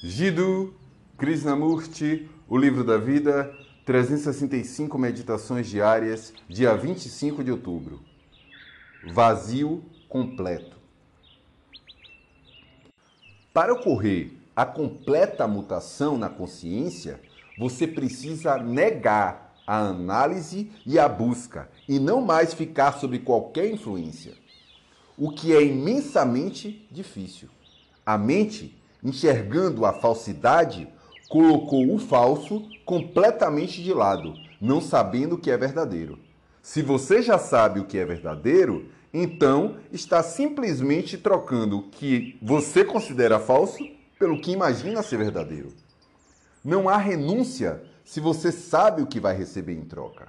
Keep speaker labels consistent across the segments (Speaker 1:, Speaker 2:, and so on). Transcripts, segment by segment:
Speaker 1: Jiddu Krishnamurti, O Livro da Vida, 365 Meditações Diárias, dia 25 de outubro. Vazio completo. Para ocorrer a completa mutação na consciência, você precisa negar a análise e a busca e não mais ficar sob qualquer influência, o que é imensamente difícil. A mente enxergando a falsidade, colocou o falso completamente de lado, não sabendo o que é verdadeiro. Se você já sabe o que é verdadeiro, então está simplesmente trocando o que você considera falso pelo que imagina ser verdadeiro. Não há renúncia se você sabe o que vai receber em troca.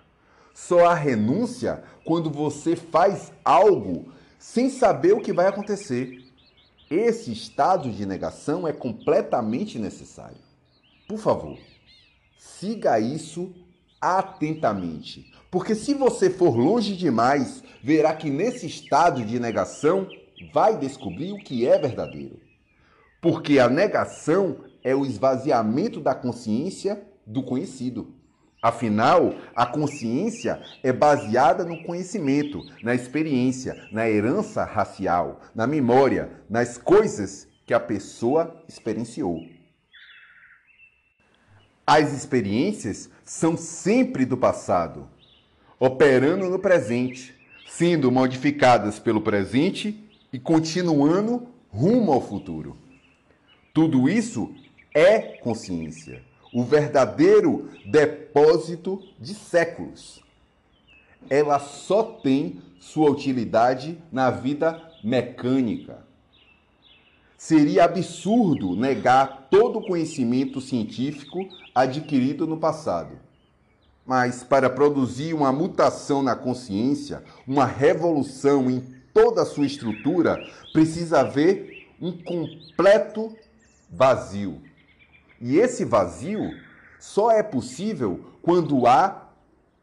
Speaker 1: Só há renúncia quando você faz algo sem saber o que vai acontecer. Esse estado de negação é completamente necessário. Por favor, siga isso atentamente, porque se você for longe demais, verá que nesse estado de negação vai descobrir o que é verdadeiro. Porque a negação é o esvaziamento da consciência do conhecido. Afinal, a consciência é baseada no conhecimento, na experiência, na herança racial, na memória, nas coisas que a pessoa experienciou. As experiências são sempre do passado, operando no presente, sendo modificadas pelo presente e continuando rumo ao futuro. Tudo isso é consciência o verdadeiro depósito de séculos. Ela só tem sua utilidade na vida mecânica. Seria absurdo negar todo o conhecimento científico adquirido no passado. Mas para produzir uma mutação na consciência, uma revolução em toda a sua estrutura, precisa haver um completo vazio. E esse vazio só é possível quando há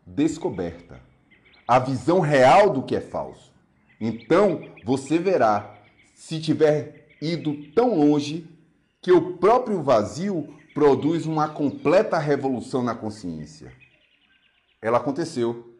Speaker 1: descoberta, a visão real do que é falso. Então você verá, se tiver ido tão longe, que o próprio vazio produz uma completa revolução na consciência. Ela aconteceu.